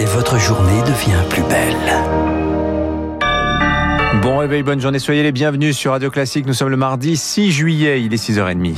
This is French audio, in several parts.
et votre journée devient plus belle. Bon réveil, bonne journée, soyez les bienvenus sur Radio Classique. Nous sommes le mardi 6 juillet, il est 6h30.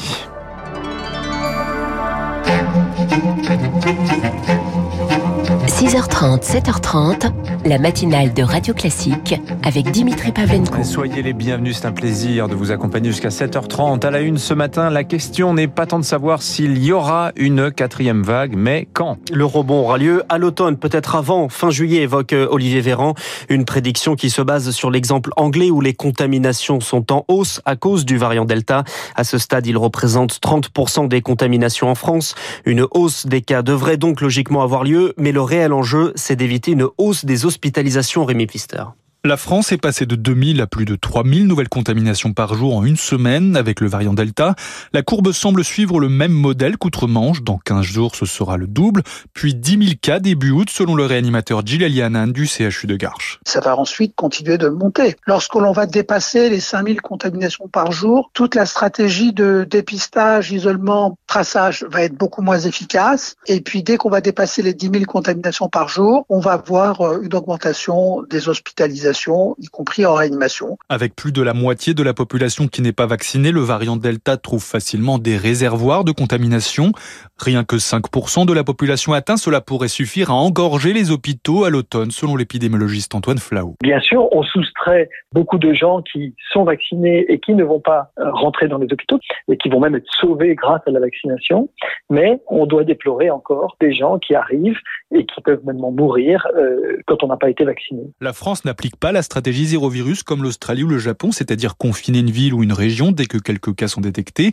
6h30, 7h30, la matinale de Radio Classique avec Dimitri Pavlenko. Soyez les bienvenus, c'est un plaisir de vous accompagner jusqu'à 7h30. À la une ce matin, la question n'est pas tant de savoir s'il y aura une quatrième vague, mais quand Le rebond aura lieu à l'automne, peut-être avant, fin juillet, évoque euh, Olivier Véran. Une prédiction qui se base sur l'exemple anglais où les contaminations sont en hausse à cause du variant Delta. À ce stade, il représente 30% des contaminations en France. Une hausse des cas devrait donc logiquement avoir lieu, mais le réel enjeu, c'est d'éviter une hausse des hospitalisations, Rémi Pfister. La France est passée de 2000 à plus de 3000 nouvelles contaminations par jour en une semaine avec le variant Delta. La courbe semble suivre le même modèle qu'outre-Manche. Dans 15 jours, ce sera le double. Puis 10 000 cas début août selon le réanimateur Gilles Hanan du CHU de Garches. Ça va ensuite continuer de monter. Lorsque l'on va dépasser les 5000 contaminations par jour, toute la stratégie de dépistage, isolement, traçage va être beaucoup moins efficace. Et puis dès qu'on va dépasser les 10 000 contaminations par jour, on va voir euh, une augmentation des hospitalisations y compris en réanimation. Avec plus de la moitié de la population qui n'est pas vaccinée, le variant Delta trouve facilement des réservoirs de contamination. Rien que 5% de la population atteinte, cela pourrait suffire à engorger les hôpitaux à l'automne, selon l'épidémiologiste Antoine Flau. Bien sûr, on soustrait beaucoup de gens qui sont vaccinés et qui ne vont pas euh, rentrer dans les hôpitaux et qui vont même être sauvés grâce à la vaccination. Mais on doit déplorer encore des gens qui arrivent et qui peuvent même mourir euh, quand on n'a pas été vacciné. La France n'applique pas la stratégie zéro virus comme l'Australie ou le Japon, c'est-à-dire confiner une ville ou une région dès que quelques cas sont détectés.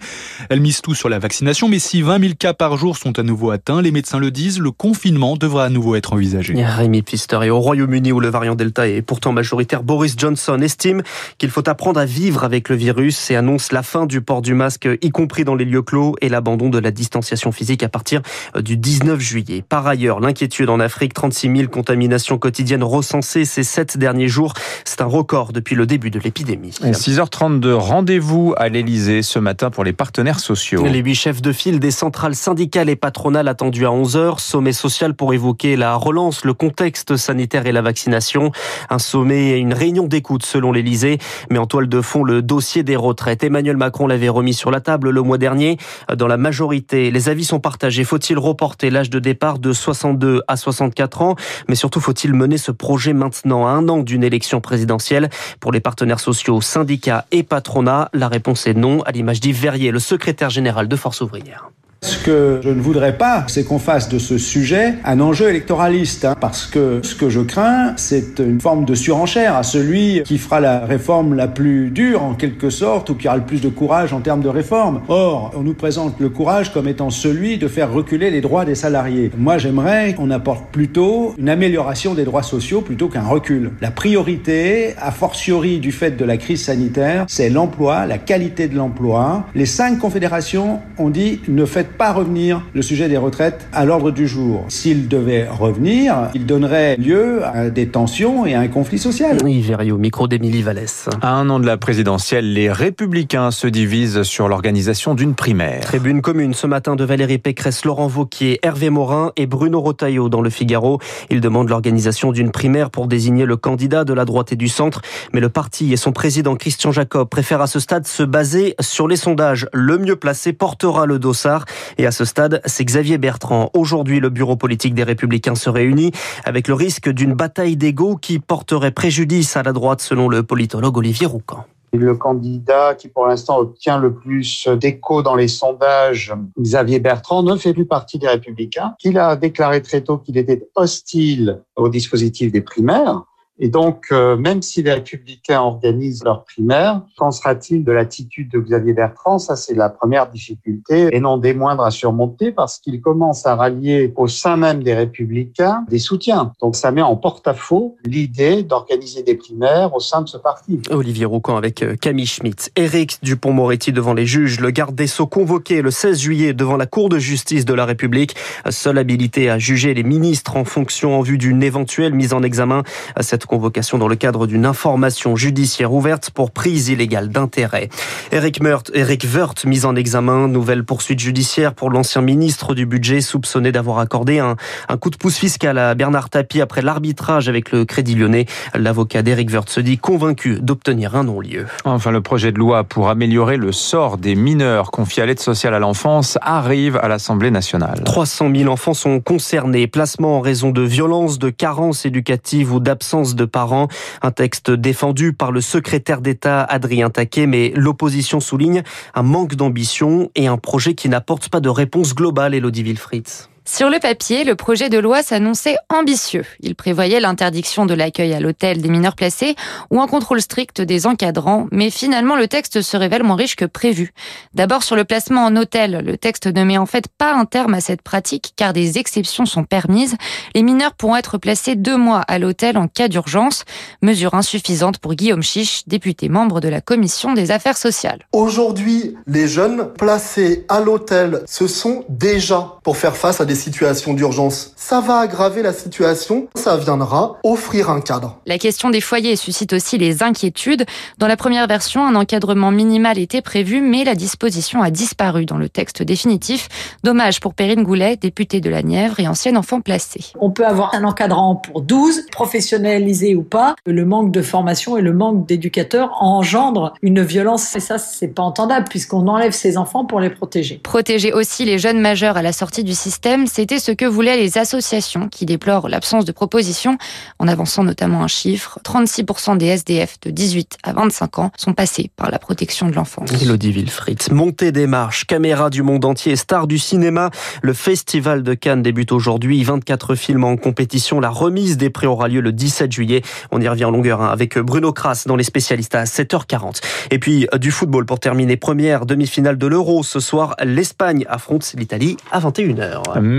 Elle mise tout sur la vaccination, mais si 20 000 cas par jour sont à nouveau atteints, les médecins le disent, le confinement devra à nouveau être envisagé. Rémi Pfister et au Royaume-Uni où le variant Delta est pourtant majoritaire, Boris Johnson estime qu'il faut apprendre à vivre avec le virus et annonce la fin du port du masque, y compris dans les lieux clos, et l'abandon de la distanciation physique à partir du 19 juillet. Par ailleurs, l'inquiétude en Afrique, 36 000 contaminations quotidiennes recensées ces sept derniers jours c'est un record depuis le début de l'épidémie. 6h32, rendez-vous à l'Elysée ce matin pour les partenaires sociaux. Les huit chefs de file des centrales syndicales et patronales attendus à 11h. Sommet social pour évoquer la relance, le contexte sanitaire et la vaccination. Un sommet et une réunion d'écoute selon l'Elysée. Mais en toile de fond, le dossier des retraites. Emmanuel Macron l'avait remis sur la table le mois dernier. Dans la majorité, les avis sont partagés. Faut-il reporter l'âge de départ de 62 à 64 ans? Mais surtout, faut-il mener ce projet maintenant? À un an d'une élection présidentielle. Pour les partenaires sociaux, syndicats et patronats, la réponse est non, à l'image d'Yves Verrier, le secrétaire général de Force ouvrière. Ce que je ne voudrais pas, c'est qu'on fasse de ce sujet un enjeu électoraliste, hein, parce que ce que je crains, c'est une forme de surenchère à celui qui fera la réforme la plus dure, en quelque sorte, ou qui aura le plus de courage en termes de réforme. Or, on nous présente le courage comme étant celui de faire reculer les droits des salariés. Moi, j'aimerais qu'on apporte plutôt une amélioration des droits sociaux plutôt qu'un recul. La priorité, a fortiori du fait de la crise sanitaire, c'est l'emploi, la qualité de l'emploi. Les cinq confédérations ont dit ne faites pas revenir le sujet des retraites à l'ordre du jour. S'il devait revenir, il donnerait lieu à des tensions et à un conflit social. Oui, Verrier au micro d'Émilie Vallès. À un an de la présidentielle, les républicains se divisent sur l'organisation d'une primaire. Tribune commune ce matin de Valérie Pécresse, Laurent Vauquier, Hervé Morin et Bruno Rotaillot dans le Figaro. Ils demandent l'organisation d'une primaire pour désigner le candidat de la droite et du centre. Mais le parti et son président Christian Jacob préfèrent à ce stade se baser sur les sondages. Le mieux placé portera le dossard. Et à ce stade, c'est Xavier Bertrand. Aujourd'hui, le bureau politique des Républicains se réunit avec le risque d'une bataille d'ego qui porterait préjudice à la droite, selon le politologue Olivier Roucan. Le candidat qui pour l'instant obtient le plus d'écho dans les sondages, Xavier Bertrand, ne fait plus partie des républicains. Il a déclaré très tôt qu'il était hostile au dispositif des primaires. Et donc, euh, même si les républicains organisent leur primaire, qu'en sera-t-il de l'attitude de Xavier Bertrand? Ça, c'est la première difficulté, et non des moindres à surmonter, parce qu'il commence à rallier au sein même des républicains des soutiens. Donc, ça met en porte-à-faux l'idée d'organiser des primaires au sein de ce parti. Olivier Roucan avec euh, Camille Schmitt. Éric Dupont-Moretti devant les juges. Le garde des Sceaux convoqué le 16 juillet devant la Cour de justice de la République. Seule habilité à juger les ministres en fonction en vue d'une éventuelle mise en examen. Cette Convocation dans le cadre d'une information judiciaire ouverte pour prise illégale d'intérêt. Eric Meurt, Eric Woerth, mis en examen, nouvelle poursuite judiciaire pour l'ancien ministre du budget soupçonné d'avoir accordé un, un coup de pouce fiscal à Bernard Tapie après l'arbitrage avec le Crédit Lyonnais. L'avocat d'Eric Woerth se dit convaincu d'obtenir un non-lieu. Enfin, le projet de loi pour améliorer le sort des mineurs confiés à l'aide sociale à l'enfance arrive à l'Assemblée nationale. 300 000 enfants sont concernés. Placement en raison de violences, de carences éducatives ou d'absence de parents. Un texte défendu par le secrétaire d'État Adrien Taquet, mais l'opposition souligne un manque d'ambition et un projet qui n'apporte pas de réponse globale, Elodie Wilfried. Sur le papier, le projet de loi s'annonçait ambitieux. Il prévoyait l'interdiction de l'accueil à l'hôtel des mineurs placés ou un contrôle strict des encadrants, mais finalement le texte se révèle moins riche que prévu. D'abord sur le placement en hôtel, le texte ne met en fait pas un terme à cette pratique car des exceptions sont permises. Les mineurs pourront être placés deux mois à l'hôtel en cas d'urgence, mesure insuffisante pour Guillaume Chiche, député membre de la commission des affaires sociales. Aujourd'hui, les jeunes placés à l'hôtel, sont déjà pour faire face à des situations d'urgence. Ça va aggraver la situation, ça viendra offrir un cadre. La question des foyers suscite aussi les inquiétudes. Dans la première version, un encadrement minimal était prévu, mais la disposition a disparu dans le texte définitif. Dommage pour Perrine Goulet, députée de la Nièvre et ancienne enfant placée. On peut avoir un encadrant pour 12, professionnalisé ou pas. Le manque de formation et le manque d'éducateurs engendre une violence et ça, c'est pas entendable puisqu'on enlève ses enfants pour les protéger. Protéger aussi les jeunes majeurs à la sortie du système, c'était ce que voulaient les associations qui déplorent l'absence de propositions, en avançant notamment un chiffre. 36% des SDF de 18 à 25 ans sont passés par la protection de l'enfance. Elodie Wilfried, montée des marches, caméra du monde entier, star du cinéma. Le Festival de Cannes débute aujourd'hui. 24 films en compétition. La remise des prix aura lieu le 17 juillet. On y revient en longueur hein, avec Bruno Kras dans les spécialistes à 7h40. Et puis du football pour terminer. Première demi-finale de l'Euro. Ce soir, l'Espagne affronte l'Italie à 21h. Merci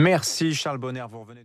Charles Bonner, vous revenez